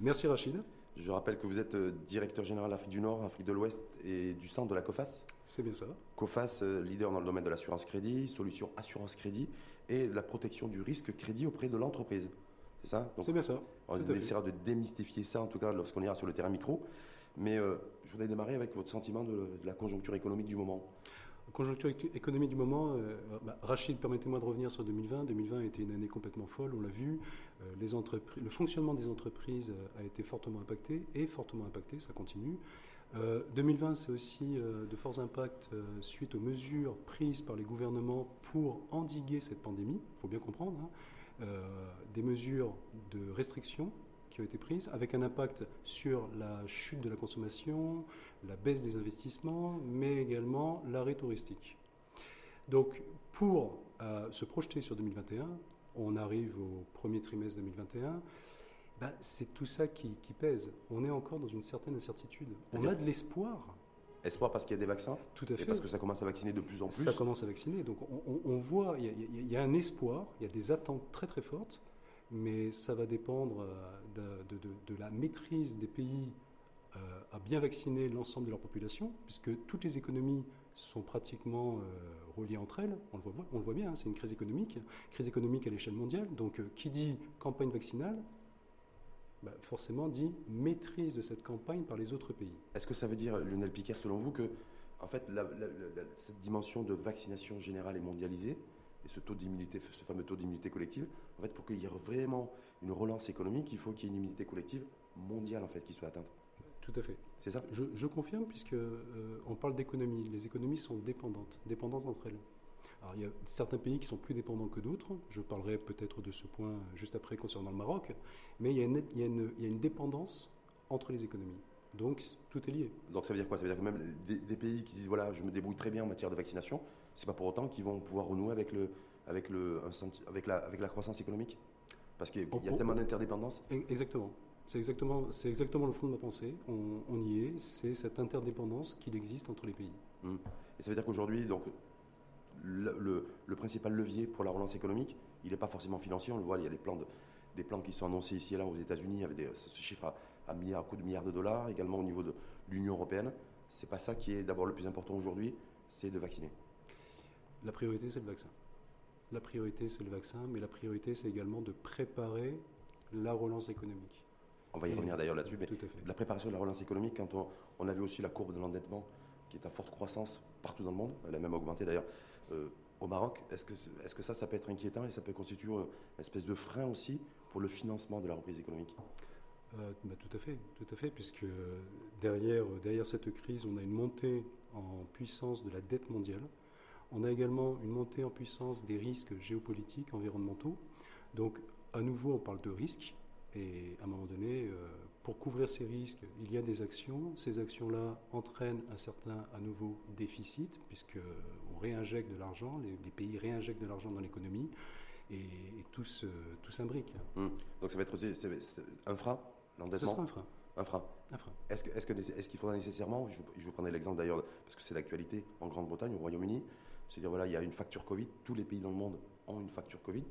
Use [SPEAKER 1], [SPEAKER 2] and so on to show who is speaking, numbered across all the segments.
[SPEAKER 1] Merci Rachid.
[SPEAKER 2] Je rappelle que vous êtes euh, directeur général Afrique du Nord, Afrique de l'Ouest et du centre de la COFAS.
[SPEAKER 1] C'est bien ça.
[SPEAKER 2] COFAS, euh, leader dans le domaine de l'assurance crédit, solution assurance crédit et la protection du risque crédit auprès de l'entreprise.
[SPEAKER 1] C'est ça? C'est bien ça.
[SPEAKER 2] On essaiera de démystifier ça, en tout cas, lorsqu'on ira sur le terrain micro. Mais euh, je voudrais démarrer avec votre sentiment de, la conjoncture économique du moment.
[SPEAKER 1] Conjoncture économique du moment, bah, Rachid, permettez-moi de revenir sur 2020. 2020 a été une année complètement folle, on l'a vu. entreprises, le fonctionnement des entreprises a été fortement impacté et fortement impacté, ça continue. 2020, c'est aussi de forts impacts suite aux mesures prises par les gouvernements pour endiguer cette pandémie. Il faut bien comprendre. Hein. Euh, des mesures de restriction qui ont été prises, avec un impact sur la chute de la consommation, la baisse des investissements, mais également l'arrêt touristique. Donc, pour euh, se projeter sur 2021, on arrive au premier trimestre 2021, ben, c'est tout ça qui, pèse. On est encore dans une certaine incertitude. On a de l'espoir,
[SPEAKER 2] Espoir parce qu'il y a des vaccins
[SPEAKER 1] Tout à fait.
[SPEAKER 2] Et parce que ça commence à vacciner de plus en plus
[SPEAKER 1] Ça commence à vacciner. Donc on, voit, il y, a, un espoir, il y a des attentes très très fortes, mais ça va dépendre euh, de, la maîtrise des pays euh, à bien vacciner l'ensemble de leur population, puisque toutes les économies sont pratiquement euh, reliées entre elles. On le voit, bien, hein, c'est une crise économique, crise économique à l'échelle mondiale. Donc qui dit campagne vaccinale bah, forcément dit maîtrise de cette campagne par les autres pays.
[SPEAKER 2] Est-ce que ça veut dire, Lionel Piquet, selon vous, que en fait, cette dimension de vaccination générale et mondialisée, et ce taux d'immunité, ce fameux taux d'immunité collective, en fait, pour qu'il y ait vraiment une relance économique, il faut qu'il y ait une immunité collective mondiale en fait qui soit atteinte.
[SPEAKER 1] Tout à fait.
[SPEAKER 2] C'est ça?
[SPEAKER 1] Je, confirme, puisque euh, on parle d'économie. Les économies sont dépendantes, dépendantes entre elles. Alors, il y a certains pays qui sont plus dépendants que d'autres. Je parlerai peut-être de ce point juste après concernant le Maroc. Mais il y a une, il y a une, il y a une dépendance entre les économies. Donc tout est lié.
[SPEAKER 2] Donc ça veut dire quoi? Ça veut dire que même des, pays qui disent voilà, je me débrouille très bien en matière de vaccination, c'est pas pour autant qu'ils vont pouvoir renouer avec le, avec le, avec la, avec la croissance économique, parce qu'il y a tellement d'interdépendance.
[SPEAKER 1] Exactement. C'est exactement, c'est exactement le fond de ma pensée. On, on y est. C'est cette interdépendance qu'il existe entre les pays.
[SPEAKER 2] Hum. Et ça veut dire qu'aujourd'hui, donc le, principal levier pour la relance économique, il n'est pas forcément financier. On le voit, il y a des plans, des plans qui sont annoncés ici et là aux États-Unis avec des, ce chiffre à, à, milliards, à de milliards de dollars, également au niveau de l'Union européenne. C'est pas ça qui est d'abord le plus important aujourd'hui, c'est de vacciner.
[SPEAKER 1] La priorité, c'est le vaccin. La priorité, c'est le vaccin, mais la priorité, c'est également de préparer la relance économique.
[SPEAKER 2] On va y revenir d'ailleurs là-dessus, mais la préparation de la relance économique, quand on, on avait aussi la courbe de l'endettement qui est à forte croissance partout dans le monde, elle a même augmenté d'ailleurs euh, au Maroc. Est-ce que, est que ça, ça peut être inquiétant et ça peut constituer une espèce de frein aussi pour le financement de la reprise économique?
[SPEAKER 1] Euh, bah, tout à fait, tout à fait, puisque derrière, derrière cette crise, on a une montée en puissance de la dette mondiale. On a également une montée en puissance des risques géopolitiques, environnementaux. Donc, à nouveau, on parle de risques. Et à un moment donné, euh, pour couvrir ces risques, il y a des actions. Ces actions-là entraînent un certain, à nouveau, déficit, puisqu'on réinjecte de l'argent, les, pays réinjectent de l'argent dans l'économie, et, tout s'imbrique.
[SPEAKER 2] Hum. Donc ça va être un frein, l'endettement
[SPEAKER 1] Ce sera un frein.
[SPEAKER 2] Un frein.
[SPEAKER 1] Un frein.
[SPEAKER 2] Est-ce qu'il est faudra nécessairement, je, vous prendrai l'exemple d'ailleurs, parce que c'est l'actualité en Grande-Bretagne, au Royaume-Uni, c'est-à-dire voilà, il y a une facture Covid, tous les pays dans le monde ont une facture Covid.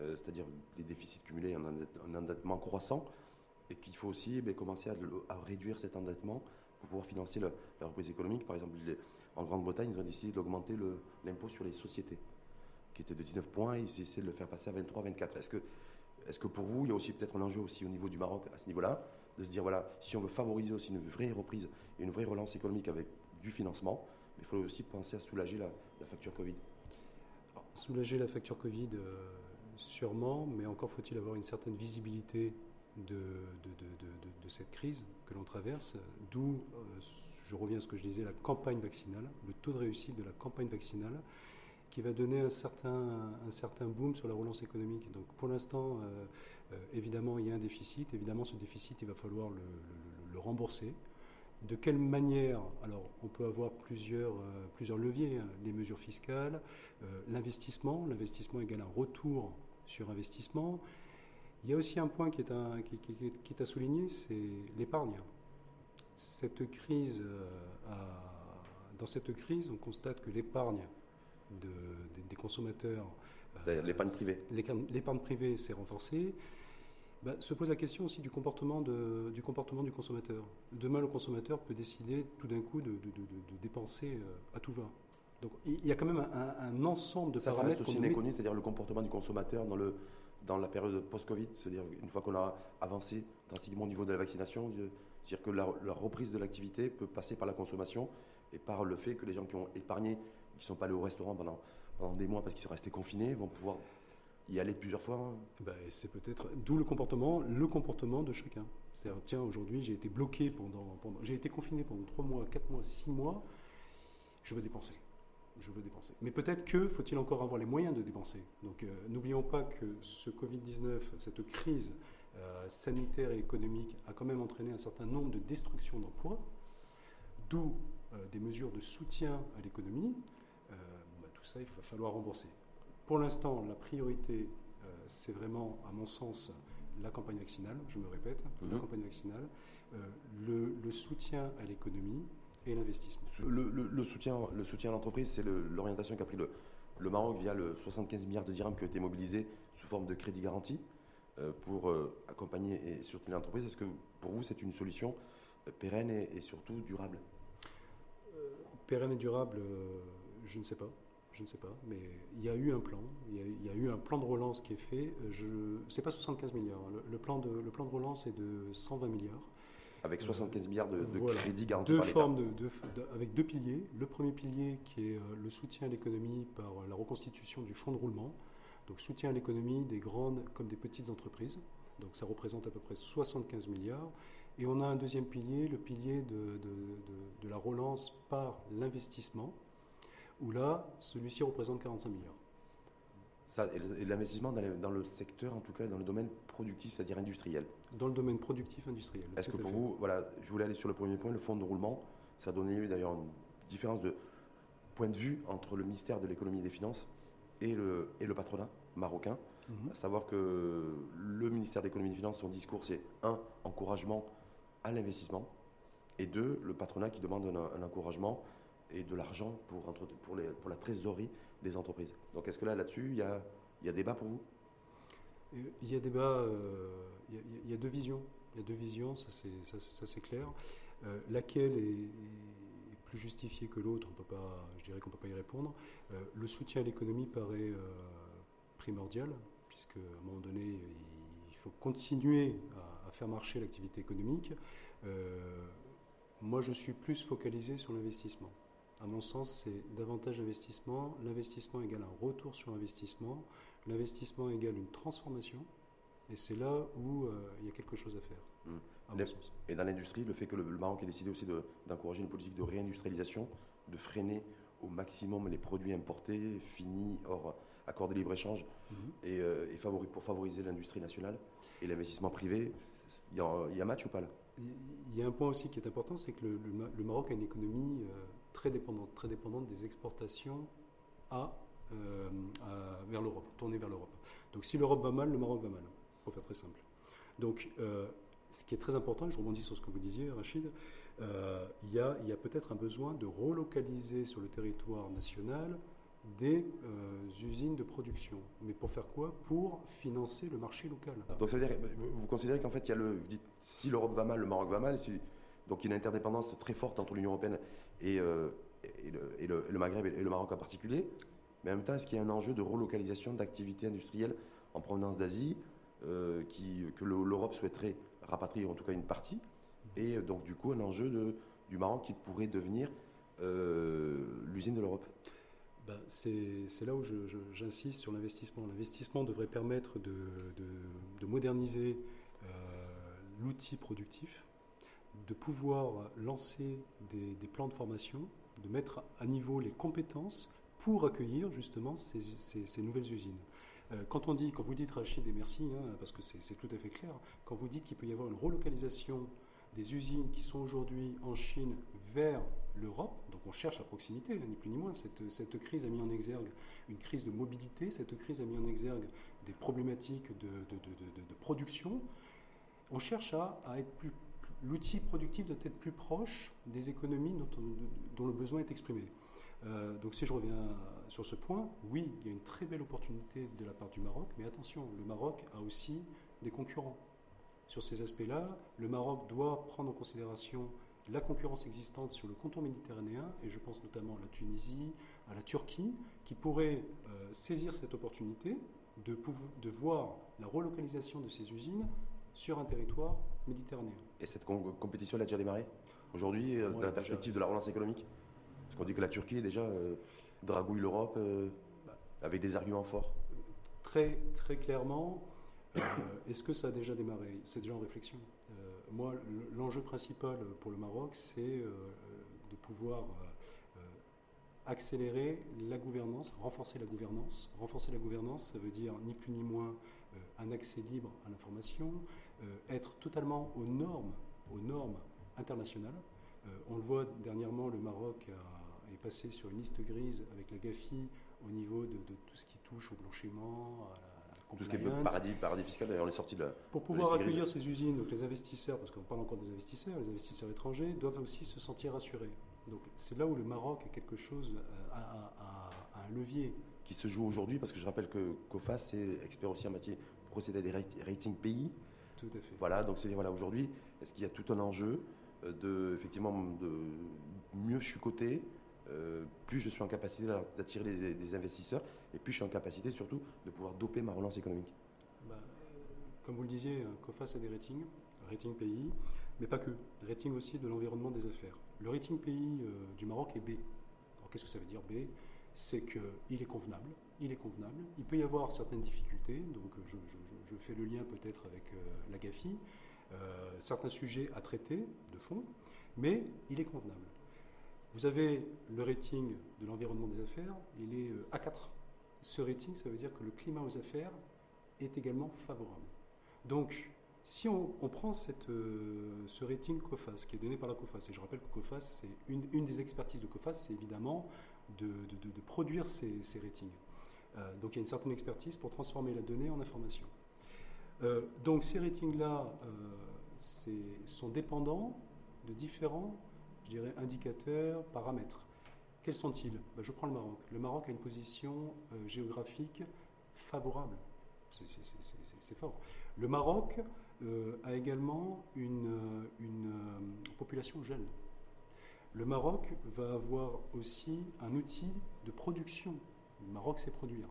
[SPEAKER 2] Euh, c'est-à-dire des déficits cumulés, un endettement croissant, et qu'il faut aussi eh commencer à, réduire cet endettement pour pouvoir financer la, reprise économique. Par exemple, en Grande-Bretagne, ils ont décidé d'augmenter l'impôt sur les sociétés, qui était de 19 points, et ils essaient de le faire passer à 23, 24. Est-ce que, que pour vous, il y a aussi peut-être un enjeu aussi au niveau du Maroc à ce niveau-là, de se dire, voilà, si on veut favoriser aussi une vraie reprise et une vraie relance économique avec du financement, il faut aussi penser à soulager la, facture Covid.
[SPEAKER 1] soulager la facture Covid, euh, sûrement, mais encore faut-il avoir une certaine visibilité de, cette crise que l'on traverse, d'où, euh, je reviens à ce que je disais, la campagne vaccinale, le taux de réussite de la campagne vaccinale, qui va donner un certain, boom sur la relance économique. Donc pour l'instant, euh, évidemment, il y a un déficit. Évidemment, ce déficit, il va falloir le, rembourser. De quelle manière Alors, on peut avoir plusieurs, plusieurs leviers, hein. les mesures fiscales, l'investissement. L'investissement égale un retour sur investissement. Il y a aussi un point qui est, un, qui, est à souligner, c'est l'épargne. Cette crise, euh, dans cette crise, on constate que l'épargne de, des consommateurs,
[SPEAKER 2] l'épargne privée,
[SPEAKER 1] l'épargne privée s'est renforcée. Bah, se pose la question aussi du comportement, de, du comportement du consommateur. Demain, le consommateur peut décider tout d'un coup de, dépenser euh, à tout va. Donc il y a quand même un, ensemble de
[SPEAKER 2] ça,
[SPEAKER 1] paramètres.
[SPEAKER 2] Ça reste aussi inconnu, c'est-à-dire le comportement du consommateur dans, le, dans la période post-Covid, c'est-à-dire une fois qu'on a avancé drastiquement au niveau de la vaccination, c'est-à-dire que la, reprise de l'activité peut passer par la consommation et par le fait que les gens qui ont épargné, qui ne sont pas allés au restaurant pendant, pendant des mois parce qu'ils sont restés confinés, vont pouvoir y aller plusieurs fois hein.
[SPEAKER 1] bah, C'est peut-être d'où le comportement, le comportement de chacun. cest tiens, aujourd'hui, j'ai été bloqué pendant, pendant j'ai été confiné pendant 3 mois, 4 mois, 6 mois, je veux dépenser. Je veux dépenser. Mais peut-être que faut-il encore avoir les moyens de dépenser. Donc euh, n'oublions pas que ce Covid-19, cette crise euh, sanitaire et économique a quand même entraîné un certain nombre de destructions d'emplois, d'où euh, des mesures de soutien à l'économie. Bah, tout ça, il va falloir rembourser. Pour l'instant, la priorité, euh, c'est vraiment, à mon sens, la campagne vaccinale, je me répète, la mhm. campagne vaccinale, euh, le, soutien à l'économie et l'investissement.
[SPEAKER 2] Le, soutien, le soutien à l'entreprise, c'est l'orientation qu'a pris le, le, Maroc via le 75 milliards de dirhams qui ont été mobilisés sous forme de crédit garanti euh, pour accompagner et soutenir l'entreprise. Est-ce que pour vous, c'est une solution pérenne et, surtout durable?
[SPEAKER 1] Pérenne et durable, je ne sais pas je ne sais pas, mais il y a eu un plan, il y a, eu un plan de relance qui est fait. Je, c'est pas 75 milliards. Hein. Le, plan de, le plan de relance est de 120 milliards.
[SPEAKER 2] Avec 75 euh, milliards de, de crédits garantis
[SPEAKER 1] deux formes de, avec deux piliers. Le premier pilier qui est euh, le soutien à l'économie par la reconstitution du fonds de roulement. Donc soutien à l'économie des grandes comme des petites entreprises. Donc ça représente à peu près 75 milliards. Et on a un deuxième pilier, le pilier de, de la relance par l'investissement où là, celui-ci représente 45 milliards.
[SPEAKER 2] Ça, et l'investissement dans, le secteur, en tout cas dans le domaine productif, c'est-à-dire industriel.
[SPEAKER 1] Dans le domaine productif industriel.
[SPEAKER 2] Est-ce que pour vous, voilà, je voulais aller sur le premier point, le fonds de roulement, ça a donné d'ailleurs une différence de point de vue entre le ministère de l'économie et des finances et le, et le patronat marocain. Mhm. À savoir que le ministère de l'économie et des finances, son discours, c'est un, encouragement à l'investissement, et deux, le patronat qui demande un encouragement et de l'argent pour, pour, la trésorerie des entreprises. Donc est-ce que là, là-dessus, il y a, y a débat pour vous?
[SPEAKER 1] Il y a débat, euh, il, y a, deux visions. Il y a deux visions, ça c'est, ça, clair. Euh, laquelle est, plus justifiée que l'autre, on peut pas, je dirais qu'on ne peut pas y répondre. Euh, le soutien à l'économie paraît primordial, puisque à un moment donné, il faut continuer à, à faire marcher l'activité économique. moi, je suis plus focalisé sur l'investissement. À mon sens, c'est davantage d'investissement. L'investissement égale un retour sur investissement. L'investissement égale une transformation. Et c'est là où euh, il y a quelque chose à faire, mmh. à mon sens.
[SPEAKER 2] Et dans l'industrie, le fait que le, Maroc ait décidé aussi d'encourager une politique de réindustrialisation, de freiner au maximum les produits importés, finis, hors accord de libre-échange, mmh. et, euh, pour favoriser l'industrie nationale et l'investissement privé, il y, a, un match ou pas là?
[SPEAKER 1] Il y a un point aussi qui est important, c'est que le, Maroc a une économie... Euh, très dépendante, des exportations à, euh, vers l'Europe, tournée vers l'Europe. Donc si l'Europe va mal, le Maroc va mal, pour faire très simple. Donc euh, ce qui est très important, et je rebondis sur ce que vous disiez, Rachid, euh, il y a, peut-être un besoin de relocaliser sur le territoire national des usines de production. Mais pour faire quoi? Pour financer le marché local.
[SPEAKER 2] Donc ça veut dire, vous considérez qu'en fait, y a le, vous dites, si l'Europe va mal, le Maroc va mal, donc il y a une interdépendance très forte entre l'Union européenne euh, et, le, Maghreb et le Maroc en particulier. Mais en même temps, est-ce qu'il y a un enjeu de relocalisation d'activités industrielles en provenance d'Asie euh, que l'Europe souhaiterait rapatrier, en tout cas une partie? Et euh, donc, du coup, un enjeu du Maroc qui pourrait devenir l'usine de l'Europe
[SPEAKER 1] ben, c'est là où j'insiste sur l'investissement. L'investissement devrait permettre de moderniser l'outil productif de pouvoir lancer des, plans de formation, de mettre à niveau les compétences pour accueillir justement ces, nouvelles usines. Euh, quand on dit, quand vous dites Rachid et merci, hein, parce que c'est tout à fait clair, quand vous dites qu'il peut y avoir une relocalisation des usines qui sont aujourd'hui en Chine vers l'Europe, donc on cherche à proximité, hein, ni plus ni moins. Cette, crise a mis en exergue une crise de mobilité, cette crise a mis en exergue des problématiques de, production. On cherche à, à être plus l'outil productif doit être plus proche des économies dont, le besoin est exprimé. Euh, donc si je reviens sur ce point, oui, il y a une très belle opportunité de la part du Maroc, mais attention, le Maroc a aussi des concurrents. Sur ces aspects-là, le Maroc doit prendre en considération la concurrence existante sur le contour méditerranéen, et je pense notamment à la Tunisie, à la Turquie, qui pourraient euh, saisir cette opportunité de, de voir la relocalisation de ces usines sur un territoire méditerranéen.
[SPEAKER 2] Et cette compétition, elle a déjà démarré Aujourd'hui, euh, dans la perspective de la relance économique? Parce qu'on dit que la Turquie, déjà, euh, dragouille l'Europe euh, avec des arguments forts.
[SPEAKER 1] Très, très clairement, est-ce que ça a déjà démarré? C'est déjà en réflexion. moi, l'enjeu principal pour le Maroc, c'est de pouvoir accélérer la gouvernance, renforcer la gouvernance. Renforcer la gouvernance, ça veut dire ni plus ni moins un accès libre à l'information, être totalement aux normes, aux normes internationale. Euh, on le voit dernièrement, le Maroc est passé sur une liste grise avec la GAFI au niveau de, tout ce qui touche au blanchiment, à
[SPEAKER 2] la tout ce qui est paradis, paradis fiscal, on est sorti de la.
[SPEAKER 1] Pour pouvoir accueillir ces usines, donc les investisseurs, parce qu'on parle encore des investisseurs, les investisseurs étrangers doivent aussi se sentir rassurés. Donc c'est là où le Maroc a quelque chose, à, un levier.
[SPEAKER 2] Qui se joue aujourd'hui, parce que je rappelle que COFAS est expert aussi en matière procéder à des ratings pays.
[SPEAKER 1] Tout à fait.
[SPEAKER 2] Voilà, donc c'est voilà aujourd'hui, est-ce qu'il y a tout un enjeu euh, de, effectivement, de mieux je suis coté, euh, plus je suis en capacité d'attirer des, investisseurs et plus je suis en capacité surtout de pouvoir doper ma relance économique?
[SPEAKER 1] Bah, comme vous le disiez, COFAS a des ratings, rating pays, mais pas que, rating aussi de l'environnement des affaires. Le rating pays euh, du Maroc est B. Alors qu'est-ce que ça veut dire B? C'est qu'il est convenable, il est convenable, il peut y avoir certaines difficultés, donc je, je fais le lien peut-être avec la GAFI, euh, certains sujets à traiter de fond, mais il est convenable. Vous avez le rating de l'environnement des affaires, il est euh, A4. Ce rating, ça veut dire que le climat aux affaires est également favorable. Donc, si on, prend euh, ce rating COFAS, qui est donné par la COFAS, et je rappelle que COFAS, c'est une, des expertises de COFAS, c'est évidemment de, de, produire ces, ratings. Donc il y a une certaine expertise pour transformer la donnée en information. Euh, donc ces ratings-là euh, sont dépendants de différents, je dirais, indicateurs, paramètres. Quels sont-ils? Ben, Je prends le Maroc. Le Maroc a une position euh, géographique favorable. C'est fort. Le Maroc a également une population jeune. Le Maroc va avoir aussi un outil de production. Le Maroc sait produire.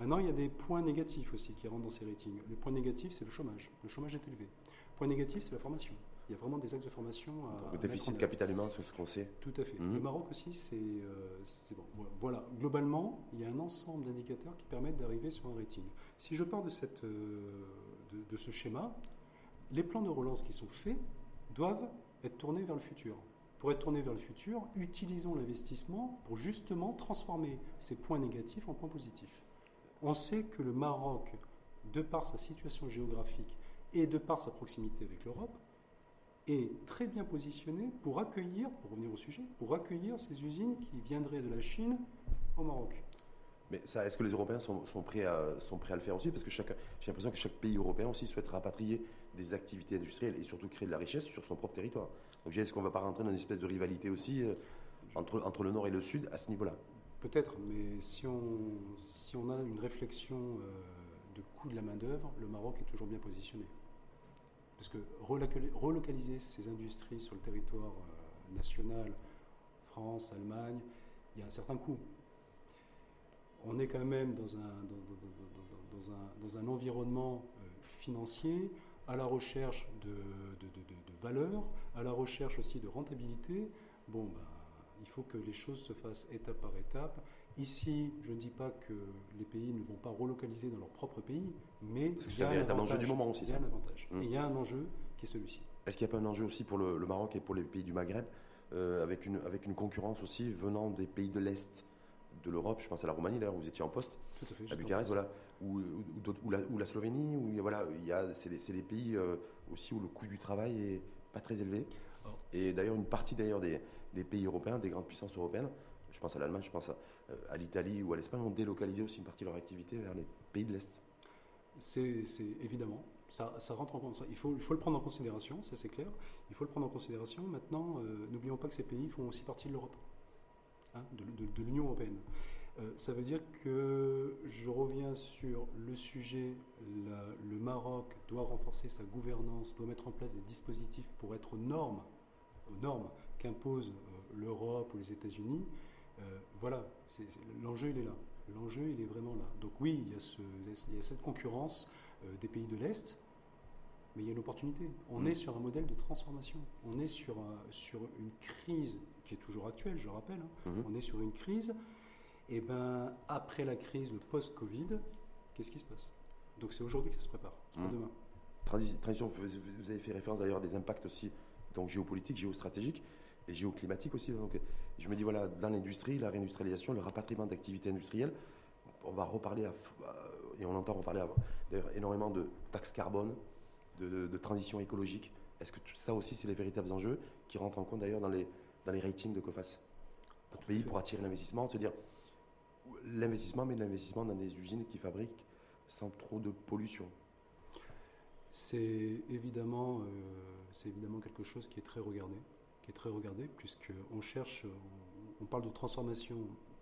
[SPEAKER 1] Maintenant, il y a des points négatifs aussi qui rentrent dans ces ratings. Le point négatif, c'est le chômage. Le chômage est élevé. Le point négatif, c'est la formation. Il y a vraiment des axes de formation.
[SPEAKER 2] À, le déficit de capital humain, c'est ce qu'on sait.
[SPEAKER 1] Tout à fait. Mhm. Le Maroc aussi, c'est euh, bon. Voilà. Globalement, il y a un ensemble d'indicateurs qui permettent d'arriver sur un rating. Si je pars de, cette, euh, de, ce schéma, les plans de relance qui sont faits doivent être tournés vers le futur. Pour être tournés vers le futur, utilisons l'investissement pour justement transformer ces points négatifs en points positifs. On sait que le Maroc, de par sa situation géographique et de par sa proximité avec l'Europe, est très bien positionné pour accueillir, pour revenir au sujet, pour accueillir ces usines qui viendraient de la Chine au Maroc.
[SPEAKER 2] Mais est-ce que les Européens sont, prêts à, sont prêts à le faire aussi? Parce que j'ai l'impression que chaque pays européen aussi souhaite rapatrier des activités industrielles et surtout créer de la richesse sur son propre territoire. Donc est-ce qu'on ne va pas rentrer dans une espèce de rivalité aussi euh, entre, entre le nord et le sud à ce niveau-là?
[SPEAKER 1] Peut-être, mais si on, si on a une réflexion euh, de coût de la main-d'œuvre, le Maroc est toujours bien positionné. Parce que relocaliser ces industries sur le territoire euh, national, France, Allemagne, il y a un certain coût. On est quand même dans un, dans, un, dans un environnement financier à la recherche de, de, de, valeur, à la recherche aussi de rentabilité. Bon, bah, il faut que les choses se fassent étape par étape. Ici, je ne dis pas que les pays ne vont pas relocaliser dans leur propre pays, mais
[SPEAKER 2] il y a un, enjeu du moment aussi.
[SPEAKER 1] Il y a un avantage. Hum. il y a un enjeu qui est celui-ci.
[SPEAKER 2] Est-ce qu'il n'y a pas un enjeu aussi pour le, Maroc et pour les pays du Maghreb, euh, avec, une, avec une concurrence aussi venant des pays de l'Est de l'Europe? Je pense à la Roumanie, d'ailleurs, où vous étiez en poste,
[SPEAKER 1] Tout à, fait,
[SPEAKER 2] à Bucarest, voilà, ou, ou, la, Slovénie, où voilà, il y a, c'est, des, pays euh, aussi où le coût du travail est pas très élevé. Et d'ailleurs, une partie d'ailleurs des, des pays européens, des grandes puissances européennes, je pense à l'Allemagne, je pense à, euh, l'Italie ou à l'Espagne, ont délocalisé aussi une partie de leur activité vers les pays de l'Est.
[SPEAKER 1] C'est évidemment, ça, rentre en compte. Il faut, il faut le prendre en considération, ça c'est clair. Il faut le prendre en considération. Maintenant, euh, n'oublions pas que ces pays font aussi partie de l'Europe, hein, de, l'Union européenne. Euh, ça veut dire que je reviens sur le sujet, le Maroc doit renforcer sa gouvernance, doit mettre en place des dispositifs pour être aux normes, aux normes qu'imposent euh, l'Europe ou les États-Unis. Euh, voilà, l'enjeu il est là. L'enjeu il est vraiment là. Donc oui, il y a, ce, il y a cette concurrence des pays de l'Est, mais il y a une opportunité. On mm. est sur un modèle de transformation. On est sur, sur une crise qui est toujours actuelle, je rappelle. Hein. Mm-hmm. On est sur une crise et eh ben après la crise, le post-Covid, qu'est-ce qui se passe? Donc c'est aujourd'hui que ça se prépare, c'est pour mmh. demain.
[SPEAKER 2] Transition, vous avez fait référence d'ailleurs à des impacts aussi donc géopolitiques, géostratégiques et géoclimatiques aussi. Donc, je me dis, voilà, dans l'industrie, la réindustrialisation, le rapatriement d'activités industrielles, on va reparler, et on entend reparler d'ailleurs énormément de taxes carbone, de, transition écologique. Est-ce que tout ça aussi, c'est les véritables enjeux qui rentrent en compte d'ailleurs dans les, dans les ratings de COFAS? Notre pays pour attirer l'investissement, se dire, l'investissement, mais l'investissement dans des usines qui fabriquent sans trop de pollution.
[SPEAKER 1] C'est évidemment, euh, quelque chose qui est très regardé, qui est très regardé, puisqu'on cherche, on, parle de transformation,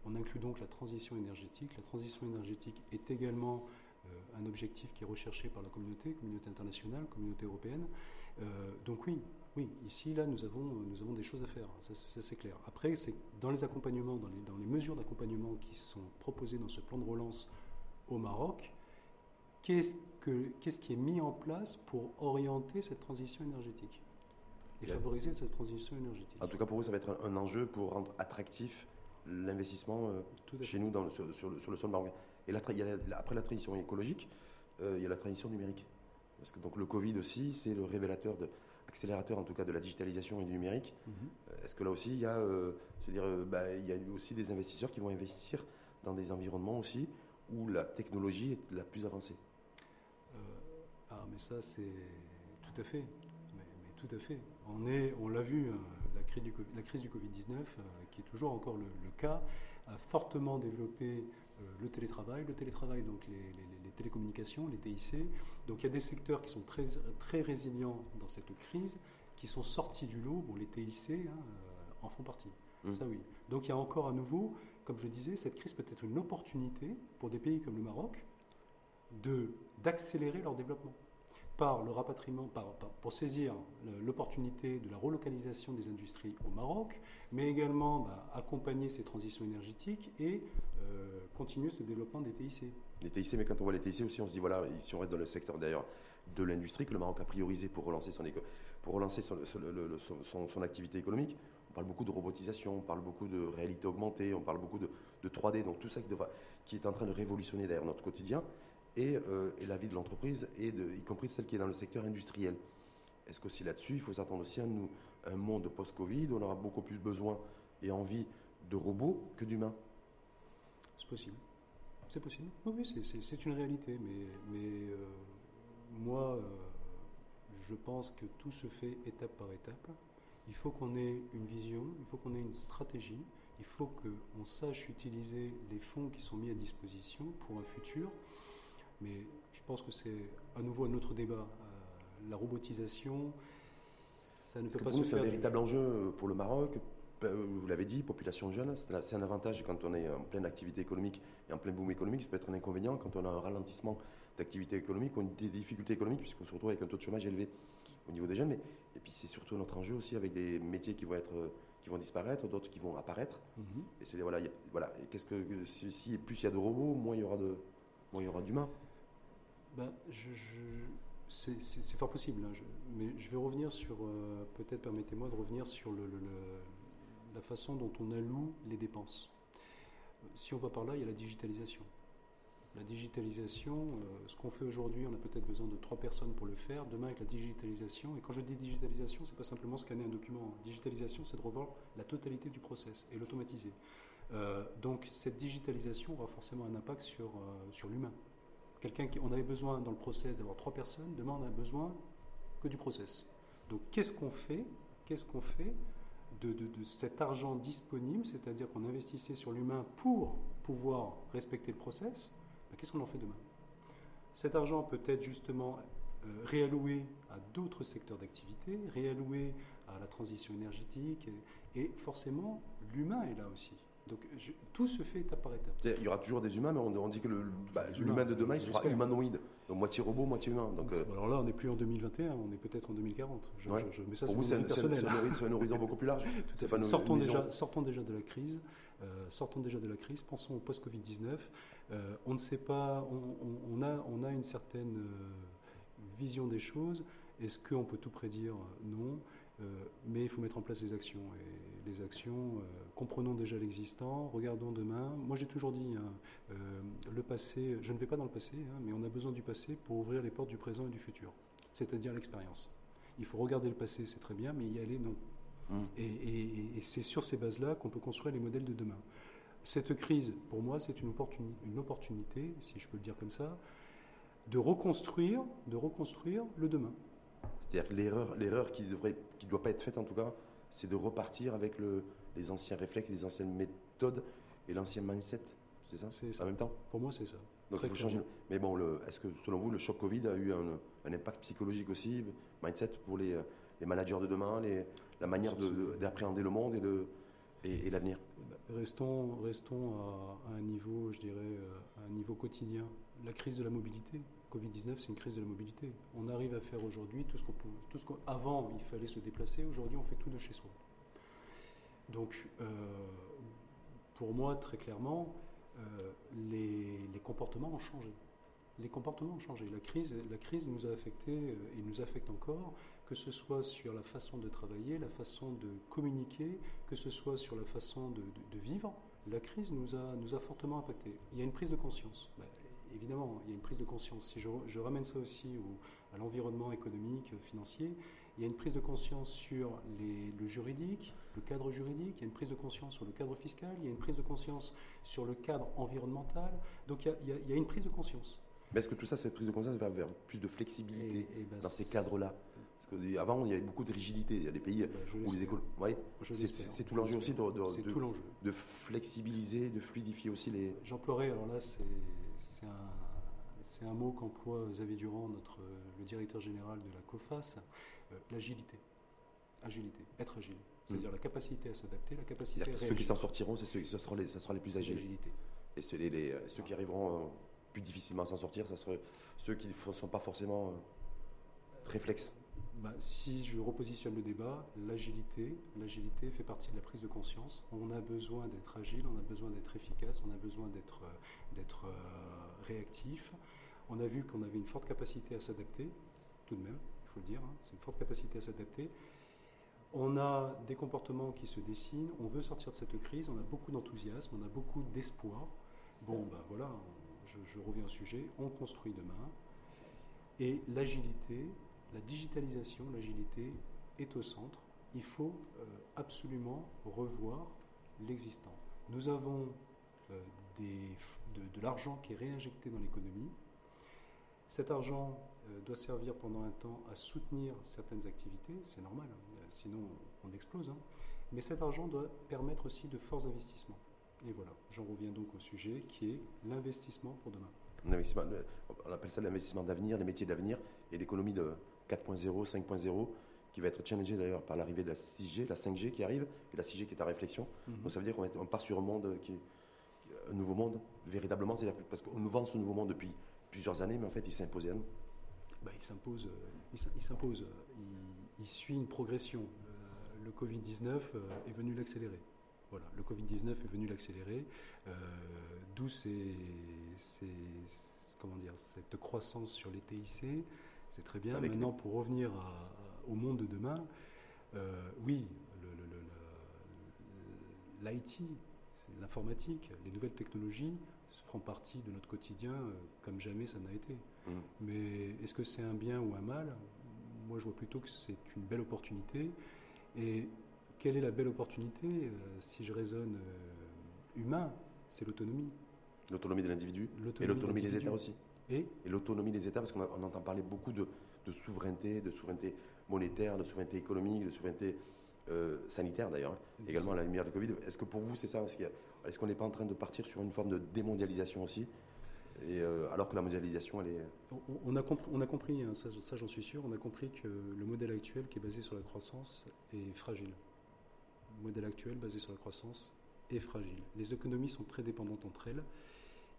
[SPEAKER 1] on inclut donc la transition énergétique. La transition énergétique est également euh, un objectif qui est recherché par la communauté, communauté internationale, communauté européenne. Euh, donc oui, oui, ici, là, nous avons, nous avons des choses à faire, ça, c'est clair. Après, c'est dans les accompagnements, dans les, dans les mesures d'accompagnement qui sont proposées dans ce plan de relance au Maroc, qu'est-ce, que, qu'est-ce qui est mis en place pour orienter cette transition énergétique et favoriser cette transition énergétique?
[SPEAKER 2] En tout cas, pour vous, ça va être un, enjeu pour rendre attractif l'investissement euh, chez nous dans sur, le, sur, le, sol marocain. Et après la transition écologique, euh, il y a la transition numérique. Parce que donc le Covid aussi, c'est le révélateur de, accélérateur en tout cas de la digitalisation et du numérique. Mhm. Euh, est-ce que là aussi il y a, euh, dire, euh, bah, il y a aussi des investisseurs qui vont investir dans des environnements aussi où la technologie est la plus avancée?
[SPEAKER 1] Ah mais ça c'est tout à fait, mais, tout à fait. On est, on l'a vu, hein, la crise du la crise du Covid 19 qui est toujours encore le, cas a fortement développé le télétravail, le télétravail donc les, les, les, télécommunications, les TIC, donc il y a des secteurs qui sont très, très résilients dans cette crise, qui sont sortis du lot. Bon, les TIC hein, euh, en font partie. Mmh. Ça oui. Donc il y a encore à nouveau, comme je disais, cette crise peut être une opportunité pour des pays comme le Maroc de d'accélérer leur développement par le rapatriement, par, pour saisir l'opportunité de la relocalisation des industries au Maroc, mais également bah, accompagner ces transitions énergétiques et euh, continuer ce développement des TIC.
[SPEAKER 2] Les TIC, mais quand on voit les TIC aussi, on se dit, voilà, si on reste dans le secteur d'ailleurs de l'industrie que le Maroc a priorisé pour relancer son, pour relancer son, activité économique, on parle beaucoup de robotisation, on parle beaucoup de réalité augmentée, on parle beaucoup de, 3D, donc tout ça qui, est en train de révolutionner d'ailleurs notre quotidien euh, et, la vie de l'entreprise, y compris celle qui est dans le secteur industriel. Est-ce qu'aussi là-dessus, il faut s'attendre aussi à nous, un monde post-Covid où on aura beaucoup plus besoin et envie de robots que d'humains?
[SPEAKER 1] C'est possible. C'est possible. Oui, c'est une réalité. Mais, mais euh, moi, euh, je pense que tout se fait étape par étape. Il faut qu'on ait une vision, il faut qu'on ait une stratégie, il faut qu'on sache utiliser les fonds qui sont mis à disposition pour un futur. Mais je pense que c'est à nouveau un autre débat. Euh, la robotisation,
[SPEAKER 2] ça ne peut pas se faire. C'est un véritable enjeu pour le Maroc. Vous l'avez dit, population jeune, c'est un avantage quand on est en pleine activité économique et en plein boom économique. Ça peut être un inconvénient quand on a un ralentissement d'activité économique ou des difficultés économiques, puisqu'on se retrouve avec un taux de chômage élevé au niveau des jeunes. Mais, et puis c'est surtout notre enjeu aussi avec des métiers qui vont être qui vont disparaître, d'autres qui vont apparaître. Mhm. Et c'est voilà, voilà. Qu'est-ce que si, plus il y a de robots, moins il y aura de, moins il y aura d'humains
[SPEAKER 1] ben, je, c'est fort possible, hein, mais je vais revenir sur, euh, peut-être permettez-moi de revenir sur le, la façon dont on alloue les dépenses. Si on va par là, il y a la digitalisation. La digitalisation, euh, ce qu'on fait aujourd'hui, on a peut-être besoin de trois personnes pour le faire. Demain, avec la digitalisation, et quand je dis digitalisation, c'est pas simplement scanner un document. Digitalisation, c'est de revoir la totalité du process et l'automatiser. Euh, donc, cette digitalisation aura forcément un impact sur, sur l'humain. Quelqu'un qui, on avait besoin dans le process d'avoir trois personnes, demain on a besoin que du process. Donc qu'est-ce qu'on fait? Qu'est-ce qu'on fait de, cet argent disponible, c'est-à-dire qu'on investissait sur l'humain pour pouvoir respecter le process ben, Qu'est-ce qu'on en fait demain? Cet argent peut être justement euh, réalloué à d'autres secteurs d'activité, réalloué à la transition énergétique, et forcément l'humain est là aussi. Donc tout se fait étape par étape.
[SPEAKER 2] Il y aura toujours des humains, mais on, dit que bah, l'humain de demain, il sera humanoïde. Donc moitié robot, moitié humain. Donc,
[SPEAKER 1] euh, Alors là, on n'est plus en 2021, on est peut-être en 2040.
[SPEAKER 2] Je, mais ça, Pour vous, c'est un, horizon beaucoup plus large.
[SPEAKER 1] sortons, déjà, sortons déjà de la crise. Euh, sortons déjà de la crise. Pensons au post-Covid-19. Euh, on ne sait pas, on, a, on a une certaine vision des choses. Est-ce qu'on peut tout prédire? Non. Mais il faut mettre en place les actions. Et les actions, comprenons déjà l'existant, regardons demain. Moi j'ai toujours dit, hein, euh, le passé, je ne vais pas dans le passé, hein, mais on a besoin du passé pour ouvrir les portes du présent et du futur, c'est-à-dire l'expérience. Il faut regarder le passé, c'est très bien, mais y aller, non. Mmh. Et, c'est sur ces bases-là qu'on peut construire les modèles de demain. Cette crise, pour moi, c'est une, une opportunité, si je peux le dire comme ça, de reconstruire, de reconstruire le demain.
[SPEAKER 2] C'est-à-dire que l'erreur, l'erreur qui ne qui doit pas être faite en tout cas, c'est de repartir avec le, les anciens réflexes, les anciennes méthodes et l'ancien mindset. C'est ça?
[SPEAKER 1] C'est
[SPEAKER 2] En même temps?
[SPEAKER 1] Pour moi, c'est ça.
[SPEAKER 2] Donc il faut changer. Mais bon, est-ce que selon vous, le choc Covid a eu un, impact psychologique aussi, mindset pour les, les managers de demain, les, la manière d'appréhender le monde et, de, et, l'avenir?
[SPEAKER 1] Restons, restons à, un niveau, je dirais, euh, à un niveau quotidien. La crise de la mobilité, Covid-19, c'est une crise de la mobilité. On arrive à faire aujourd'hui tout ce qu'on peut, tout ce qu'avant il fallait se déplacer, aujourd'hui on fait tout de chez soi. Donc, euh, pour moi, très clairement, euh, les, comportements ont changé. Les comportements ont changé. La crise, la crise nous a affecté euh, et nous affecte encore, que ce soit sur la façon de travailler, la façon de communiquer, que ce soit sur la façon de, vivre. La crise nous a, nous a fortement impacté. Il y a une prise de conscience. Ben, évidemment, il y a une prise de conscience. Si je, ramène ça aussi à l'environnement économique, financier, il y a une prise de conscience sur le juridique, le cadre juridique, il y a une prise de conscience sur le cadre fiscal, il y a une prise de conscience sur le cadre environnemental. Donc il y a, une prise de conscience.
[SPEAKER 2] Mais est-ce que tout ça, cette prise de conscience va vers plus de flexibilité ben, dans ces cadres-là? Parce qu'avant, il y avait beaucoup de rigidité. Il y a des pays ben, où les écoles. c'est tout l'enjeu aussi de, de, de, flexibiliser, de fluidifier aussi les.
[SPEAKER 1] J'emploierais, alors là, c'est un, un, mot qu'emploie Xavier Durand, notre, le directeur général de la COFAS, euh, l'agilité. Agilité, être agile. C'est-à-dire mm. la capacité à s'adapter, la capacité à
[SPEAKER 2] Ceux qui s'en sortiront, c'est ceux, ce les, ça sera les plus agiles. Et ceux, les, ceux qui arriveront euh, plus difficilement à s'en sortir, ça sera ceux qui ne sont pas forcément euh, réflexes.
[SPEAKER 1] Bah, si je repositionne le débat, l'agilité, l'agilité fait partie de la prise de conscience. On a besoin d'être agile, on a besoin d'être efficace, on a besoin d'être, d'être réactif. On a vu qu'on avait une forte capacité à s'adapter, tout de même faut le dire, hein. c'est une forte capacité à s'adapter. On a des comportements qui se dessinent, on veut sortir de cette crise, on a beaucoup d'enthousiasme, on a beaucoup d'espoir. Bon, ben voilà, je, reviens au sujet, on construit demain. Et l'agilité, la digitalisation, l'agilité est au centre. Il faut euh, absolument revoir l'existant. Nous avons euh, de l'argent qui est réinjecté dans l'économie. Cet argent euh, doit servir pendant un temps à soutenir certaines activités, c'est normal, hein. sinon on explose. Hein. Mais cet argent doit permettre aussi de forts investissements. Et voilà, j'en reviens donc au sujet qui est l'investissement pour demain.
[SPEAKER 2] On appelle ça l'investissement d'avenir, les métiers d'avenir et l'économie de 4.0, 5.0 qui va être challengée d'ailleurs par l'arrivée de la 6G, la 5G qui arrive et la 6G qui est en réflexion. Mhm. Donc ça veut dire qu'on part sur un monde qui, un nouveau monde véritablement, c'est-à-dire parce qu'on nous vend ce nouveau monde depuis plusieurs années, mais en fait il s'est imposé à nous.
[SPEAKER 1] Bah, il s'impose, euh, il, s'impose, euh, il, suit une progression. Euh, le Covid-19 est venu l'accélérer. Voilà, le Covid-19 est venu l'accélérer, d'où comment dire, cette croissance sur les TIC. C'est très bien. Maintenant, pour revenir au monde de demain, oui, l'IT, l'informatique, les nouvelles technologies feront partie de notre quotidien comme jamais ça n'a été. Mm. Mais est-ce que c'est un bien ou un mal? Moi, je vois plutôt que c'est une belle opportunité. Et quelle est la belle opportunité euh, Si je raisonne euh, humain, c'est l'autonomie.
[SPEAKER 2] L'autonomie de l'individu et l'autonomie des États aussi.
[SPEAKER 1] Et,
[SPEAKER 2] et l'autonomie des États, parce qu'on entend parler beaucoup de, souveraineté, de souveraineté monétaire, de souveraineté économique, de souveraineté euh, sanitaire d'ailleurs, hein, également à la lumière du Covid. Est-ce que pour vous c'est ça Est-ce qu'on n'est pas en train de partir sur une forme de démondialisation aussi? Et euh, alors que la mondialisation, elle est...
[SPEAKER 1] On, a, compris, on a compris hein, ça, j'en suis sûr, on a compris que le modèle actuel qui est basé sur la croissance est fragile. Le modèle actuel basé sur la croissance est fragile. Les économies sont très dépendantes entre elles.